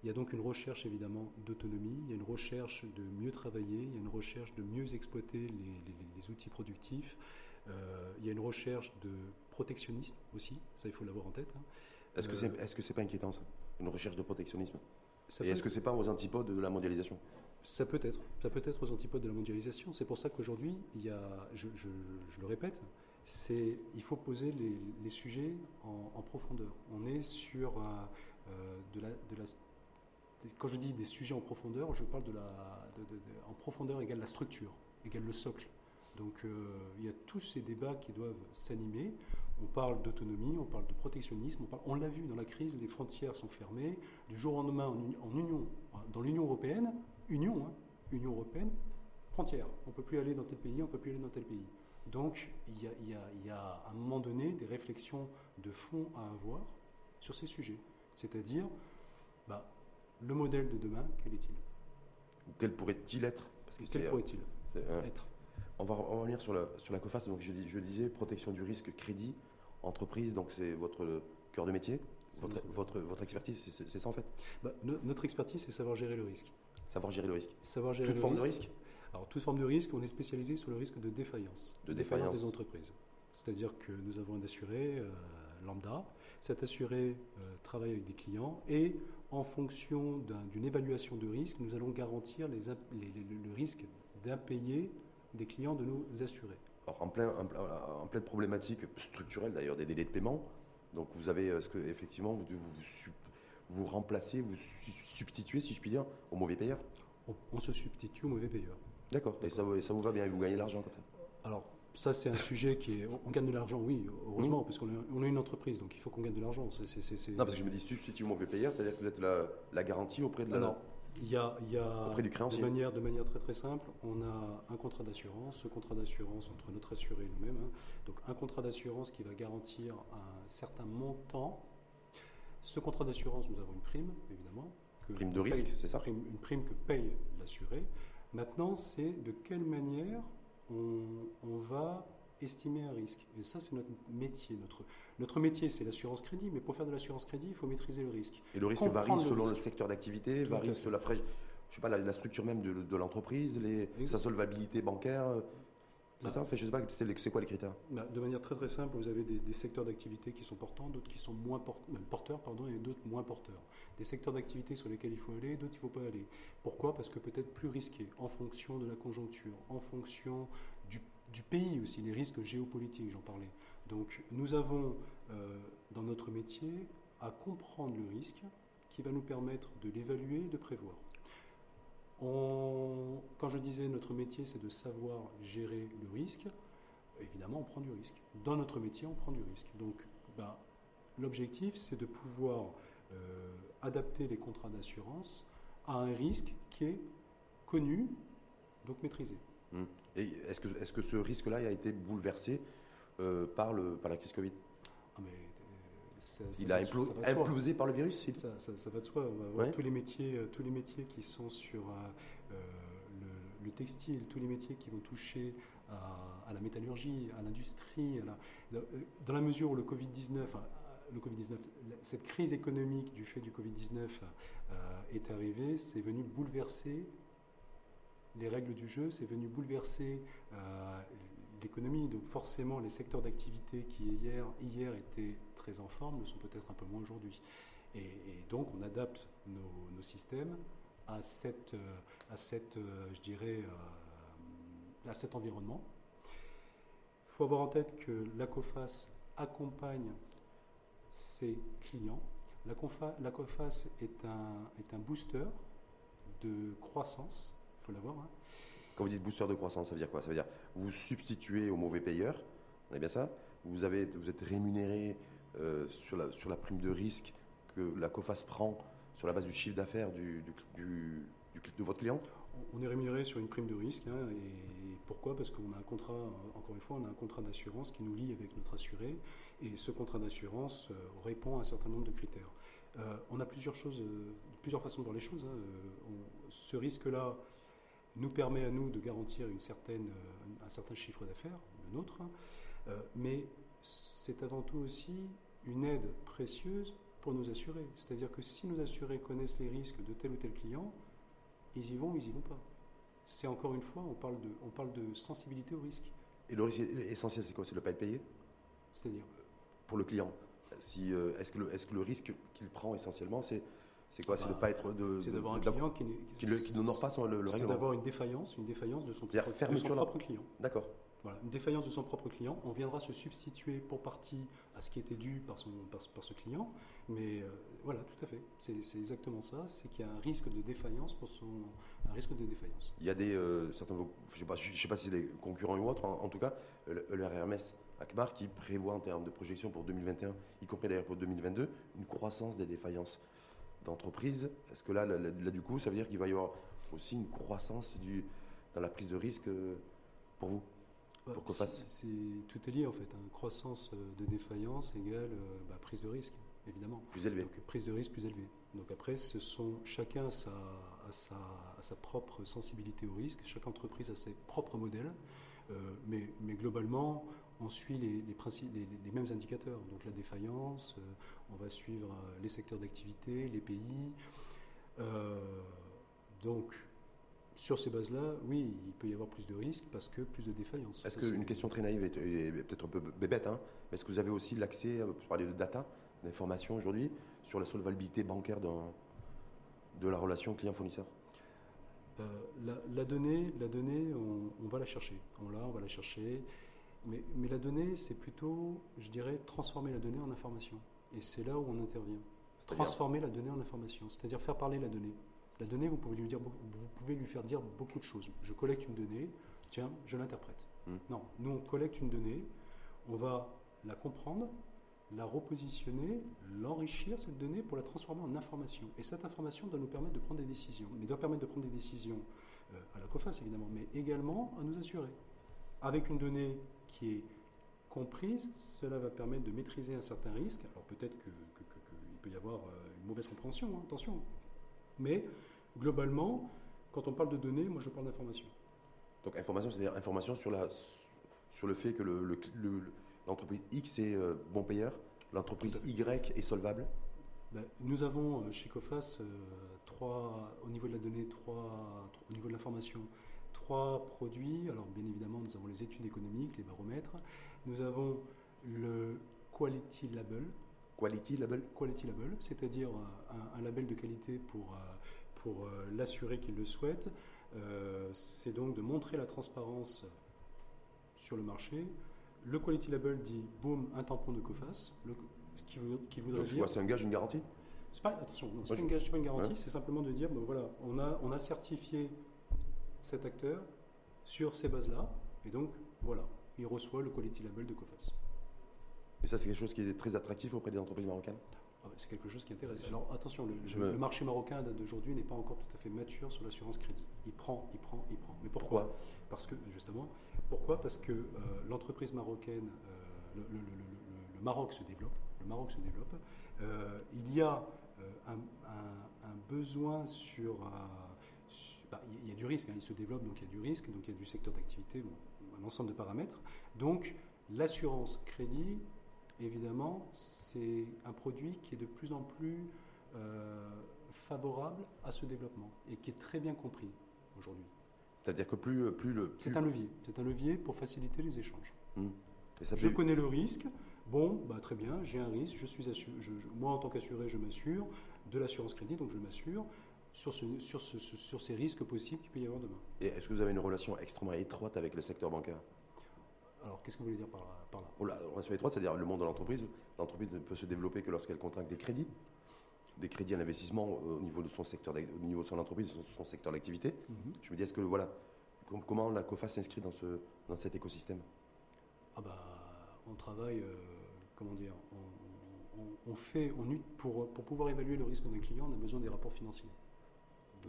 [SPEAKER 1] Il y a donc une recherche évidemment d'autonomie, il y a une recherche de mieux travailler, il y a une recherche de mieux exploiter les, outils productifs, euh, il y a une recherche de protectionnisme aussi, ça il faut l'avoir en tête. Hein.
[SPEAKER 2] Est-ce que c'est est -ce pas inquiétant ça Une recherche de protectionnisme? Et est-ce que c'est pas aux antipodes de la mondialisation?
[SPEAKER 1] Ça peut être, ça peut être aux antipodes de la mondialisation. C'est pour ça qu'aujourd'hui, il y a, je, le répète, c'est, il faut poser les, sujets en, profondeur. On est sur euh, de, la, de, la, quand je dis des sujets en profondeur, je parle de la, en profondeur égale la structure, égale le socle. Donc euh, il y a tous ces débats qui doivent s'animer. On parle d'autonomie, on parle de protectionnisme, on, parle, on l'a vu dans la crise, les frontières sont fermées. Du jour au lendemain, en, union, dans l'Union européenne, Union, hein, Union européenne, frontière. On ne peut plus aller dans tel pays, on ne peut plus aller dans tel pays. Donc il y, a, il, y a, il y a à un moment donné des réflexions de fond à avoir sur ces sujets. C'est-à-dire, bah, le modèle de demain, quel est-il?
[SPEAKER 2] Quel pourrait-il être?
[SPEAKER 1] Parce que Quel pourrait-il être?
[SPEAKER 2] On va, revenir sur la, sur la COFAS. Donc je, je disais protection du risque, crédit, entreprise. Donc c'est votre cœur de métier, votre, votre, votre, expertise, c'est ça en fait?
[SPEAKER 1] Bah, Notre expertise, c'est savoir gérer le risque.
[SPEAKER 2] Savoir gérer le risque.
[SPEAKER 1] Savoir gérer
[SPEAKER 2] toute forme de risque.
[SPEAKER 1] Alors toute forme de risque, on est spécialisé sur le risque de défaillance.
[SPEAKER 2] De défaillance,
[SPEAKER 1] des entreprises. C'est-à-dire que nous avons un assuré euh, lambda. Cet assuré euh, travaille avec des clients et en fonction d'une évaluation de risque, nous allons garantir les, le risque d'impayé des clients de nos assurés.
[SPEAKER 2] Alors en, plein, en, pleine problématique structurelle d'ailleurs des délais de paiement, donc vous avez, euh, ce que effectivement vous, vous, vous remplacez, vous substituez, si je puis dire, au mauvais payeur?
[SPEAKER 1] On, se substitue au mauvais payeur.
[SPEAKER 2] D'accord, et ça, ça, vous va bien, vous gagnez de l'argent comme ça?
[SPEAKER 1] Alors, ça, c'est un sujet qui est. On gagne de l'argent, oui, heureusement, mmh. parce qu'on est, une entreprise, donc il faut qu'on gagne de l'argent. Non,
[SPEAKER 2] parce que je me dis mauvais payeur, c'est-à-dire que vous êtes la, la, garantie auprès de la.
[SPEAKER 1] Alors, il y a, il y a
[SPEAKER 2] auprès du créancier.
[SPEAKER 1] De manière, de manière très très simple, on a un contrat d'assurance, ce contrat d'assurance entre notre assuré et nous-mêmes. Hein. donc, un contrat d'assurance qui va garantir un certain montant ce contrat d'assurance, nous avons une prime, évidemment.
[SPEAKER 2] Que prime de risque, c'est ça
[SPEAKER 1] Une prime que paye l'assuré. Maintenant, c'est de quelle manière on, va estimer un risque. Et ça, c'est notre métier. Notre, notre métier, c'est l'assurance crédit, mais pour faire de l'assurance crédit, il faut maîtriser le risque.
[SPEAKER 2] Et le risque varie selon le secteur d'activité, varie selon la, je sais pas, la, structure même de, l'entreprise, sa solvabilité bancaire. C'est ça, je sais pas, c'est quoi les critères?
[SPEAKER 1] Bah, De manière très très simple, vous avez des, secteurs d'activité qui sont portants, d'autres qui sont moins porteurs, et d'autres moins porteurs. Des secteurs d'activité sur lesquels il faut aller, d'autres il ne faut pas aller. Pourquoi? Parce que peut-être plus risqué, en fonction de la conjoncture, en fonction du, pays aussi, les risques géopolitiques, j'en parlais. Donc nous avons euh, dans notre métier à comprendre le risque qui va nous permettre de l'évaluer et de prévoir. On, quand je disais notre métier, c'est de savoir gérer le risque, évidemment, on prend du risque. Dans notre métier, on prend du risque. Donc, ben, l'objectif, c'est de pouvoir euh, adapter les contrats d'assurance à un risque qui est connu, donc maîtrisé.
[SPEAKER 2] Et est-ce que, est -ce que ce risque-là a été bouleversé euh, par, le, par la crise Covid?
[SPEAKER 1] Ah, mais
[SPEAKER 2] il a implosé par le virus
[SPEAKER 1] ça, ça, va de soi. On va voir tous, les métiers, euh, tous les métiers qui sont sur euh, euh, le, textile, tous les métiers qui vont toucher à, la métallurgie, à l'industrie. Dans la mesure où le Covid-19, le COVID-19, cette crise économique du fait du Covid-19 est arrivée, c'est venu bouleverser les règles du jeu, c'est venu bouleverser Donc forcément, les secteurs d'activité qui hier, hier étaient très en forme le sont peut-être un peu moins aujourd'hui. Et, donc on adapte nos, systèmes à, cette, euh, à, cette, euh, je dirais, euh, à cet environnement. Il faut avoir en tête que la COFAS accompagne ses clients. La, COFAS est un, est un booster de croissance, il faut l'avoir. Hein.
[SPEAKER 2] Quand vous dites booster de croissance, ça veut dire quoi? Ça veut dire vous substituez au mauvais payeur, on est bien ça? Vous, êtes rémunéré euh, sur, la, prime de risque que la COFAS prend sur la base du chiffre d'affaires de votre client?
[SPEAKER 1] On est rémunéré sur une prime de risque. Hein, et pourquoi? Parce qu'on a un contrat, encore une fois, on a un contrat d'assurance qui nous lie avec notre assuré. Et ce contrat d'assurance euh, répond à un certain nombre de critères. Euh, on a plusieurs choses, plusieurs façons de voir les choses. Hein. ce risque-là nous permet à nous de garantir une certaine, un certain chiffre d'affaires, le nôtre, hein. mais c'est avant tout aussi une aide précieuse pour nos assurés. C'est-à-dire que si nos assurés connaissent les risques de tel ou tel client, ils y vont, ils y vont pas. C'est encore une fois, on parle de, on parle de sensibilité au risque.
[SPEAKER 2] Et le risque essentiel, c'est quoi? C'est de ne pas être payé?
[SPEAKER 1] C'est-à-dire?
[SPEAKER 2] Pour le client? Si, euh, est-ce, que le, est-ce que le risque qu'il prend essentiellement, c'est, c'est quoi C'est de ne pas être de.
[SPEAKER 1] C'est d'avoir un client qui,
[SPEAKER 2] qui, n'honore pas son, le, le
[SPEAKER 1] C'est d'avoir une défaillance, une défaillance de son, propre, de son propre client.
[SPEAKER 2] D'accord.
[SPEAKER 1] Voilà, une défaillance de son propre client. On viendra se substituer pour partie à ce qui était dû par, son, par, ce client. Mais euh, voilà, tout à fait. C'est, exactement ça. C'est qu'il y a un risque de défaillance pour son. Un risque de défaillance.
[SPEAKER 2] Il y a des. Euh, certains, je ne sais, pas, je sais pas si c'est des concurrents ou autres. En, tout cas, le, le RMS Akbar qui prévoit en termes de projection pour 2021, y compris d'ailleurs pour 2022, une croissance des défaillances d'entreprises. Est-ce que là, là, du coup, ça veut dire qu'il va y avoir aussi une croissance du, dans la prise de risque euh, pour vous
[SPEAKER 1] bah, pour c'est, Tout est lié en fait. Une hein. Croissance euh, de défaillance égale euh, bah, prise de risque, évidemment.
[SPEAKER 2] Plus élevée.
[SPEAKER 1] Donc prise de risque plus élevée. Donc après, ce sont, chacun a sa, sa, sa propre sensibilité au risque, chaque entreprise a ses propres modèles. mais, mais, globalement, on suit les, les, mêmes indicateurs. Donc la défaillance, euh, on va suivre euh, les secteurs d'activité, les pays. Euh, donc sur ces bases-là, oui, il peut y avoir plus de risques parce que plus de défaillance.
[SPEAKER 2] Est-ce qu'une question très naïve et, peut-être un peu bébête, hein, mais est-ce que vous avez aussi l'accès, pour parler de data, d'informations aujourd'hui, sur la solvabilité bancaire de la relation client-fournisseur?
[SPEAKER 1] La, donnée, la donnée on, va la chercher. On l'a, on va la chercher. Mais, la donnée, c'est plutôt, je dirais, transformer la donnée en information. Et c'est là où on intervient. Transformer la donnée en information, c'est-à-dire faire parler la donnée. La donnée, vous pouvez lui, dire, vous pouvez lui faire dire beaucoup de choses. Je collecte une donnée, tiens, je l'interprète. Hmm. Non, nous on collecte une donnée, on va la comprendre, la repositionner, l'enrichir, cette donnée, pour la transformer en information. Et cette information doit nous permettre de prendre des décisions. Mais doit permettre de prendre des décisions euh, à la COFAS, évidemment, mais également à nous assurer. Avec une donnée qui est comprise, cela va permettre de maîtriser un certain risque. Alors peut-être qu'il peut y avoir euh, une mauvaise compréhension, hein, attention. Mais globalement, quand on parle de données, moi je parle d'information.
[SPEAKER 2] Donc information, c'est-à-dire information sur, la, sur le fait que l'entreprise le, X est euh, bon payeur, l'entreprise Y est solvable?
[SPEAKER 1] Ben, Nous avons euh, chez COFAS, trois, au niveau de la donnée, trois, au niveau de l'information, trois produits. Alors bien évidemment, nous avons les études économiques, les baromètres. Nous avons le Quality Label.
[SPEAKER 2] Quality Label
[SPEAKER 1] Quality Label, c'est-à-dire un, label de qualité pour, euh, pour euh, l'assurer qu'il le souhaite. Euh, c'est donc de montrer la transparence sur le marché. Le Quality Label dit, boum, un tampon de COFAS, ce qui, veut, qui voudrait dire...
[SPEAKER 2] C'est un gage, une garantie
[SPEAKER 1] pas, attention, c'est pas, pas, une garantie, c'est simplement de dire, ben voilà, on a, on a certifié cet acteur sur ces bases-là. Et donc, voilà, il reçoit le Quality Label de COFAS.
[SPEAKER 2] Et ça, c'est quelque chose qui est très attractif auprès des entreprises marocaines?
[SPEAKER 1] Ah C'est quelque chose qui intéresse. Alors attention, le, marché marocain d'aujourd'hui n'est pas encore tout à fait mature sur l'assurance crédit. Il prend, il prend, il prend. Mais pourquoi, Parce que, justement, pourquoi? Parce que euh, l'entreprise marocaine, euh, le, Maroc se développe. Le Maroc se développe. Euh, il y a un, un, besoin sur bah, il y a du risque, hein, il se développe, donc il y a du risque, donc il y a du secteur d'activité, un ensemble de paramètres. Donc l'assurance crédit, évidemment, c'est un produit qui est de plus en plus euh, favorable à ce développement et qui est très bien compris aujourd'hui.
[SPEAKER 2] C'est-à-dire que plus, plus le...
[SPEAKER 1] C'est un levier, c'est un levier pour faciliter les échanges. Mmh. je connais le risque, bon, bah, très bien, j'ai un risque, je suis assuré, moi en tant qu'assuré, je m'assure de l'assurance crédit, donc je m'assure sur, sur, sur, ces risques possibles qu'il peut y avoir demain.
[SPEAKER 2] Et est-ce que vous avez une relation extrêmement étroite avec le secteur bancaire?
[SPEAKER 1] Alors, qu'est-ce que vous voulez dire par là, par
[SPEAKER 2] là? La relation étroite, c'est-à-dire le monde de l'entreprise. L'entreprise ne peut se développer que lorsqu'elle contracte des crédits, des crédits à l'investissement au niveau de son secteur, au niveau de son entreprise, son secteur d'activité. Mhm. Je me dis, est-ce que voilà, comment la COFA s'inscrit dans, ce, dans cet écosystème?
[SPEAKER 1] Ah bah, on travaille, euh, comment dire, on, on, fait, on pour, pour pouvoir évaluer le risque d'un client, on a besoin des rapports financiers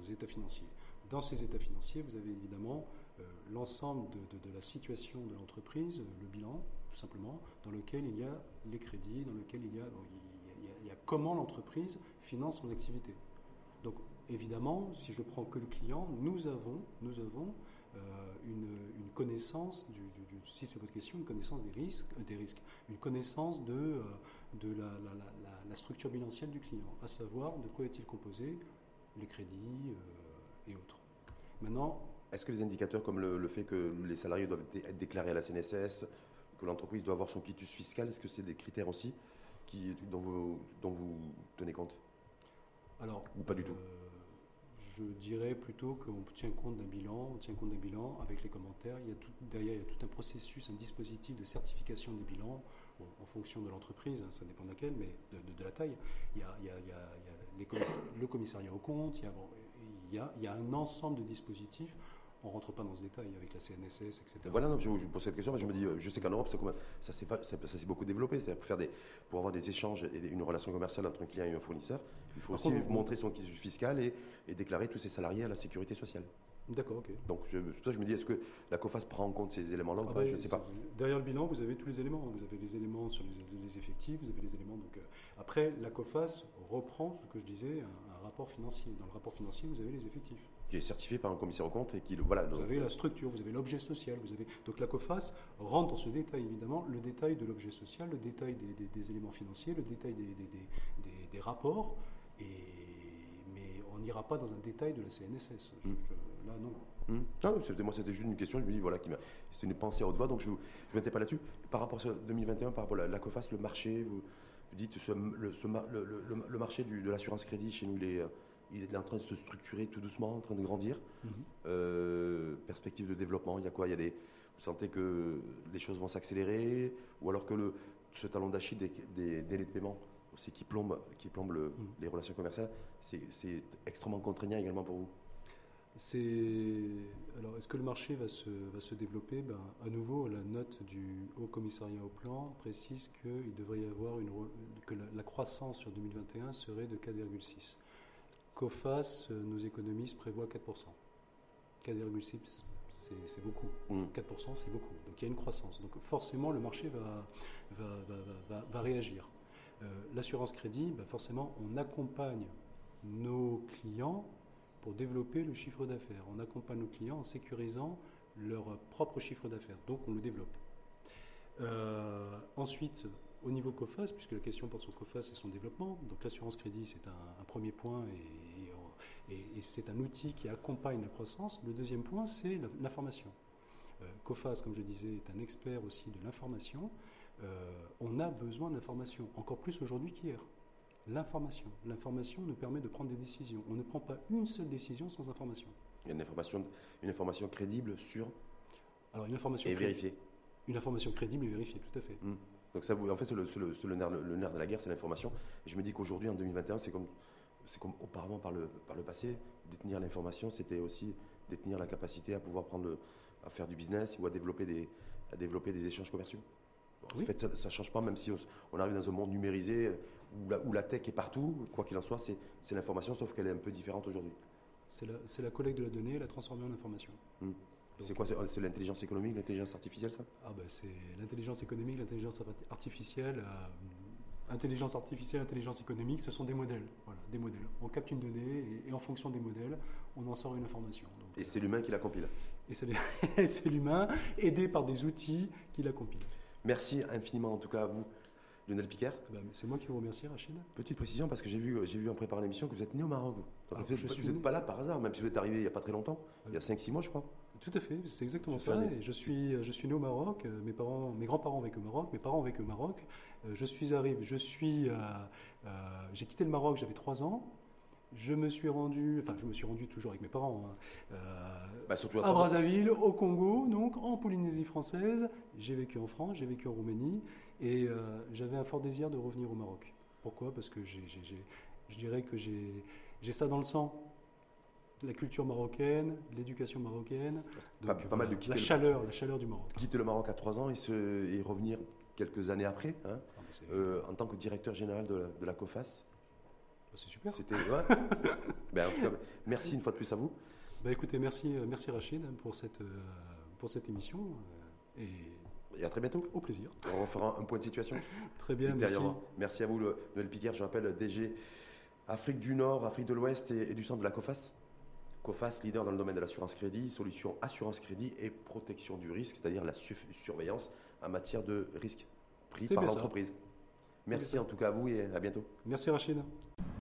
[SPEAKER 1] aux états financiers. Dans ces états financiers, vous avez évidemment euh, l'ensemble de, la situation de l'entreprise, le bilan, tout simplement, dans lequel il y a les crédits, dans lequel il y a, comment l'entreprise finance son activité. Donc, évidemment, si je prends que le client, nous avons, nous avons une, connaissance, du, si c'est votre question, une connaissance des risques, des risques une connaissance de, de la, structure bilancielle du client, à savoir de quoi est-il composé, les crédits et autres. Maintenant,
[SPEAKER 2] est-ce que les indicateurs comme le, fait que les salariés doivent être déclarés à la CNSS, que l'entreprise doit avoir son quitus fiscal, est-ce que c'est des critères aussi qui, dont, vous, dont vous tenez compte?
[SPEAKER 1] Alors,
[SPEAKER 2] Ou pas du tout?
[SPEAKER 1] euh, Je dirais plutôt qu'on tient compte d'un bilan, on tient compte d'un bilan avec les commentaires. Il y a tout, derrière, il y a tout un processus, un dispositif de certification des bilans en fonction de l'entreprise, hein, ça dépend de laquelle, mais de, la taille. Il y a, il y a, il y a le commissariat au compte, il y a, il y un ensemble de dispositifs on rentre pas dans ce détail avec la CNSS, etc.
[SPEAKER 2] Voilà, non, je, vous pose cette question, mais je me dis, je sais qu'en Europe, ça, ça s'est beaucoup développé. C'est pour faire des, pour avoir des échanges et une relation commerciale entre un client et un fournisseur, il faut aussi montrer son fiscal et, et déclarer tous ses salariés à la sécurité sociale.
[SPEAKER 1] D'accord, ok.
[SPEAKER 2] Donc, je, ça, je me dis, est-ce que la COFAS prend en compte ces éléments-là ah bah, Je ne sais pas.
[SPEAKER 1] Derrière le bilan, vous avez tous les éléments. Vous avez les éléments sur les, effectifs, vous avez les éléments. Donc, euh, après, la COFAS reprend ce que je disais, un, rapport financier. Dans le rapport financier, vous avez les effectifs.
[SPEAKER 2] Qui est certifié par un commissaire au compte et qui. Voilà,
[SPEAKER 1] vous avez la structure, vous avez l'objet social. Vous avez, donc, la COFAS rentre dans ce détail, évidemment, le détail de l'objet social, le détail des, éléments financiers, le détail des, rapports. Et, n'ira pas dans un détail de la CNSS. Hmm. là, non.
[SPEAKER 2] C'était, moi, c'était juste une question. Je me dis, voilà, qui c'est une pensée à haute voix, donc je ne vous, pas là-dessus. Par rapport à 2021, par rapport à la, COFAS, le marché, vous, dites le, le, marché de l'assurance crédit chez nous, il est, il est en train de se structurer tout doucement, en train de grandir. Euh, perspective de développement, il y a quoi? Il y a des, Vous sentez que les choses vont s'accélérer? Ou alors que le, ce talon d'Achille des, délais de paiement aussi qui plombe, qui plombe mhm. les relations commerciales, c'est extrêmement contraignant également pour vous
[SPEAKER 1] c'est alors est-ce que le marché va se, va se développer? Ben, À nouveau, la note du Haut Commissariat au Plan précise qu'il devrait y avoir une que la, croissance sur 2021 serait de 4,6. COFAS, nos économistes prévoient 4%. 4,6, c'est beaucoup. 4%, mm. c'est beaucoup. Donc il y a une croissance. Donc forcément, le marché va, va, va, va réagir. Euh, l'assurance crédit, ben, forcément, on accompagne nos clients pour développer le chiffre d'affaires. On accompagne nos clients en sécurisant leur propre chiffre d'affaires. Donc on le développe. Euh, ensuite, au niveau COFAS, puisque la question porte sur COFAS et son développement, donc l'assurance crédit c'est un, premier point et, c'est un outil qui accompagne la croissance. Le deuxième point c'est l'information. Euh, COFAS, comme je disais, est un expert aussi de l'information. Euh, on a besoin d'information, encore plus aujourd'hui qu'hier l'information. L'information nous permet de prendre des décisions. On ne prend pas une seule décision sans information.
[SPEAKER 2] Il y a une information, une information crédible sur
[SPEAKER 1] Alors, une information
[SPEAKER 2] et vérifiée.
[SPEAKER 1] Une information crédible et vérifiée, tout à fait.
[SPEAKER 2] Hmm. Donc ça, en fait, le, le, nerf, le, nerf, de la guerre, c'est l'information. Je me dis qu'aujourd'hui, en 2021, c'est comme, c'est comme auparavant par le, par le passé, détenir l'information, c'était aussi détenir la capacité à pouvoir prendre, à faire du business ou à développer des, à développer des échanges commerciaux. En fait, ça ne change pas, même si on, arrive dans un monde numérisé où la, tech est partout, quoi qu'il en soit, c'est l'information, sauf qu'elle est un peu différente aujourd'hui.
[SPEAKER 1] C'est la, la, collecte de la donnée, la transformer en information.
[SPEAKER 2] Hmm. C'est quoi C'est l'intelligence économique, l'intelligence artificielle, ça?
[SPEAKER 1] Ah ben C'est l'intelligence économique, l'intelligence artificielle. Euh, intelligence artificielle, intelligence économique, ce sont des modèles. Voilà, des modèles. On capte une donnée et, en fonction des modèles, on en sort une information.
[SPEAKER 2] et c'est l'humain qui la compile.
[SPEAKER 1] Et c'est l'humain, aidé par des outils qui la compilent.
[SPEAKER 2] Merci infiniment en tout cas à vous Lionel Picard.
[SPEAKER 1] Eh ben, c'est moi qui vous remercie, Rachid.
[SPEAKER 2] Petite précision, parce que j'ai vu, j'ai vu en préparant l'émission que vous êtes né au Maroc. Donc, vous n'êtes pas là par hasard, même si vous êtes arrivé il n'y a pas très longtemps, il y a 5-6 mois, je crois.
[SPEAKER 1] Tout à fait, c'est exactement ça. je, suis, je suis né au Maroc, euh, mes, parents, mes grands-parents ont vécu au Maroc, mes parents ont vécu au Maroc. Euh, je suis arrivé, je suis, euh, j'ai quitté le Maroc, j'avais 3 ans. Je me suis rendu, enfin je me suis rendu toujours avec mes parents, hein, bah, à, à Brazzaville, au Congo, donc en Polynésie française. J'ai vécu en France, j'ai vécu en Roumanie. Et euh, j'avais un fort désir de revenir au Maroc. Pourquoi? Parce que je dirais que j'ai ça dans le sang. La culture marocaine, l'éducation marocaine,
[SPEAKER 2] pas, mal de
[SPEAKER 1] la chaleur, la chaleur du Maroc.
[SPEAKER 2] Quitter le Maroc à 3 ans et, se, et revenir quelques années après, hein, ah, euh, en tant que directeur général de, la COFAS.
[SPEAKER 1] Bah, c'est super.
[SPEAKER 2] C'était, ben, merci une fois de plus à vous.
[SPEAKER 1] Bah, écoutez, merci, euh, merci Rachid pour cette, pour cette émission. Et
[SPEAKER 2] et à très bientôt.
[SPEAKER 1] Au plaisir.
[SPEAKER 2] On fera un point de situation.
[SPEAKER 1] très bien, merci.
[SPEAKER 2] Merci à vous, Noël Piquer. Je rappelle DG Afrique du Nord, Afrique de l'Ouest et, du centre de la COFAS. COFAS, leader dans le domaine de l'assurance crédit, solution assurance crédit et protection du risque, c'est-à-dire la surveillance en matière de risque pris par l'entreprise. Merci en tout cas à vous et à bientôt.
[SPEAKER 1] Merci Rachid.